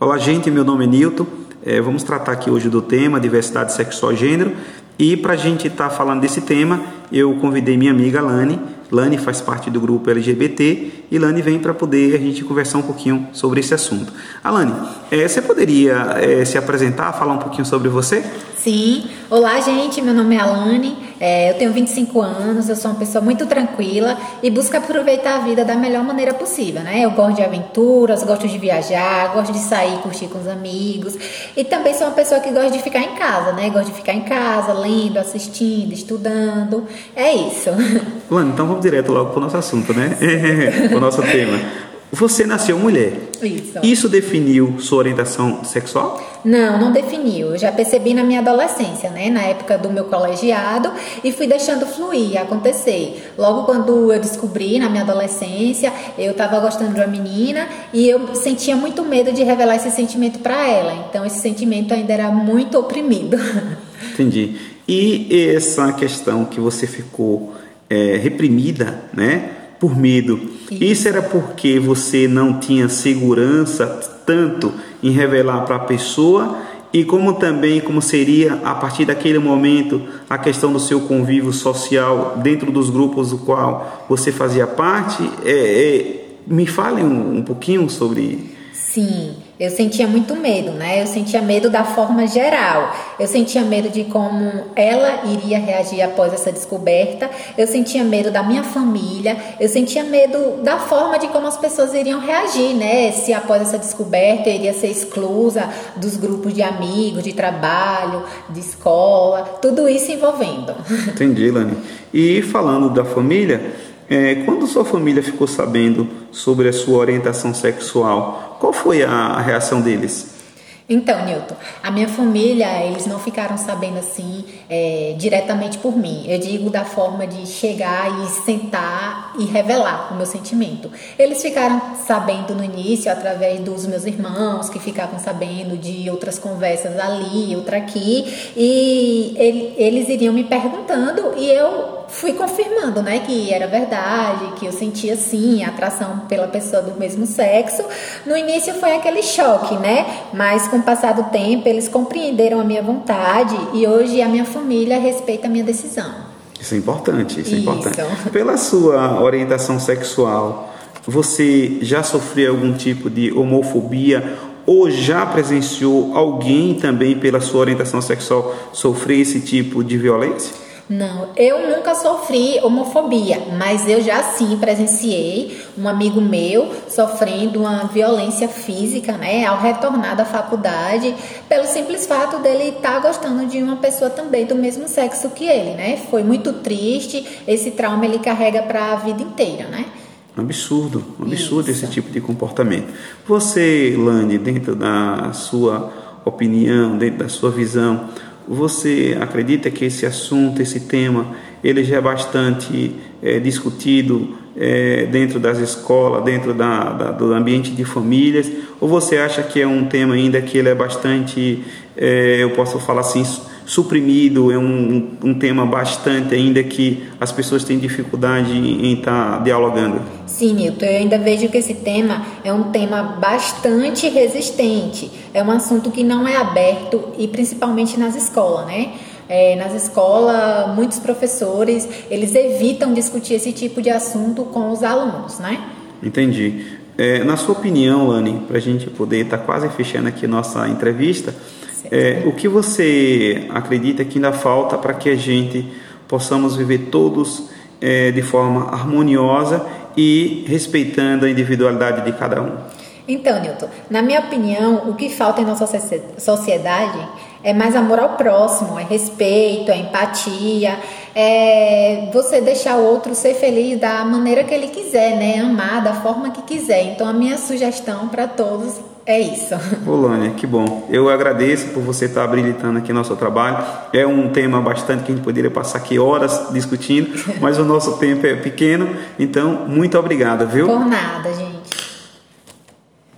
Olá, gente. Meu nome é Nilton. É, vamos tratar aqui hoje do tema diversidade sexual e gênero. E para a gente estar tá falando desse tema, eu convidei minha amiga Lani. Lani faz parte do grupo LGBT e Lani vem para poder a gente conversar um pouquinho sobre esse assunto. Alane, é, você poderia é, se apresentar, falar um pouquinho sobre você? Sim. Olá, gente. Meu nome é Alane. É, eu tenho 25 anos. Eu sou uma pessoa muito tranquila e busco aproveitar a vida da melhor maneira possível, né? Eu gosto de aventuras, gosto de viajar, gosto de sair, curtir com os amigos e também sou uma pessoa que gosta de ficar em casa, né? Gosto de ficar em casa, lendo, assistindo, estudando. É isso. Lane, então vamos direto logo para o nosso assunto, né? o nosso tema. Você nasceu mulher. Isso. Isso definiu sua orientação sexual? Não, não definiu. Eu já percebi na minha adolescência, né? Na época do meu colegiado e fui deixando fluir, acontecer. Logo quando eu descobri na minha adolescência, eu estava gostando de uma menina e eu sentia muito medo de revelar esse sentimento para ela. Então esse sentimento ainda era muito oprimido. Entendi. E essa questão que você ficou é, reprimida, né? por medo. Isso. Era porque você não tinha segurança tanto em revelar para a pessoa e como também como seria a partir daquele momento a questão do seu convívio social dentro dos grupos do qual você fazia parte. É, é, me fale um, um pouquinho sobre. Sim. Eu sentia muito medo, né? Eu sentia medo da forma geral. Eu sentia medo de como ela iria reagir após essa descoberta. Eu sentia medo da minha família. Eu sentia medo da forma de como as pessoas iriam reagir, né? Se após essa descoberta eu iria ser exclusa dos grupos de amigos, de trabalho, de escola, tudo isso envolvendo. Entendi, Lani. E falando da família, é, quando sua família ficou sabendo sobre a sua orientação sexual, qual foi a reação deles? Então, Newton, a minha família, eles não ficaram sabendo assim é, diretamente por mim. Eu digo da forma de chegar e sentar e revelar o meu sentimento. Eles ficaram sabendo no início através dos meus irmãos, que ficavam sabendo de outras conversas ali, outra aqui, e ele, eles iriam me perguntando e eu fui confirmando, né, que era verdade, que eu sentia sim atração pela pessoa do mesmo sexo. No início foi aquele choque, né? Mas com o passar do tempo eles compreenderam a minha vontade e hoje a minha família respeita a minha decisão. Isso é importante, isso, é importante. Pela sua orientação sexual, você já sofreu algum tipo de homofobia ou já presenciou alguém também pela sua orientação sexual sofrer esse tipo de violência? Não, eu nunca sofri homofobia, mas eu já sim presenciei um amigo meu sofrendo uma violência física, né, ao retornar da faculdade, pelo simples fato dele estar tá gostando de uma pessoa também do mesmo sexo que ele, né? Foi muito triste, esse trauma ele carrega para a vida inteira, né? Um absurdo, um absurdo Isso. esse tipo de comportamento. Você, Lani, dentro da sua opinião, dentro da sua visão, você acredita que esse assunto, esse tema, ele já é bastante é, discutido é, dentro das escolas, dentro da, da, do ambiente de famílias? Ou você acha que é um tema ainda que ele é bastante, é, eu posso falar assim, suprimido, é um, um, tema bastante ainda que as pessoas têm dificuldade em estar tá dialogando? Sim, Nilton, eu ainda vejo que esse tema é um tema bastante resistente, é um assunto que não é aberto e principalmente nas escolas, né? É, nas escolas, muitos professores, eles evitam discutir esse tipo de assunto com os alunos, né? Entendi. É, na sua opinião, Lani, para a gente poder estar tá quase fechando aqui nossa entrevista, é, o que você acredita que ainda falta para que a gente possamos viver todos é, de forma harmoniosa e respeitando a individualidade de cada um? Então, Newton, na minha opinião, o que falta em nossa sociedade é mais amor ao próximo, é respeito, é empatia, é você deixar o outro ser feliz da maneira que ele quiser, né? Amar da forma que quiser. Então, a minha sugestão para todos é isso. Olânia, que bom. Eu agradeço por você estar habilitando aqui nosso trabalho. É um tema bastante que a gente poderia passar aqui horas discutindo, mas o nosso tempo é pequeno. Então, muito obrigado, viu? Por nada, gente.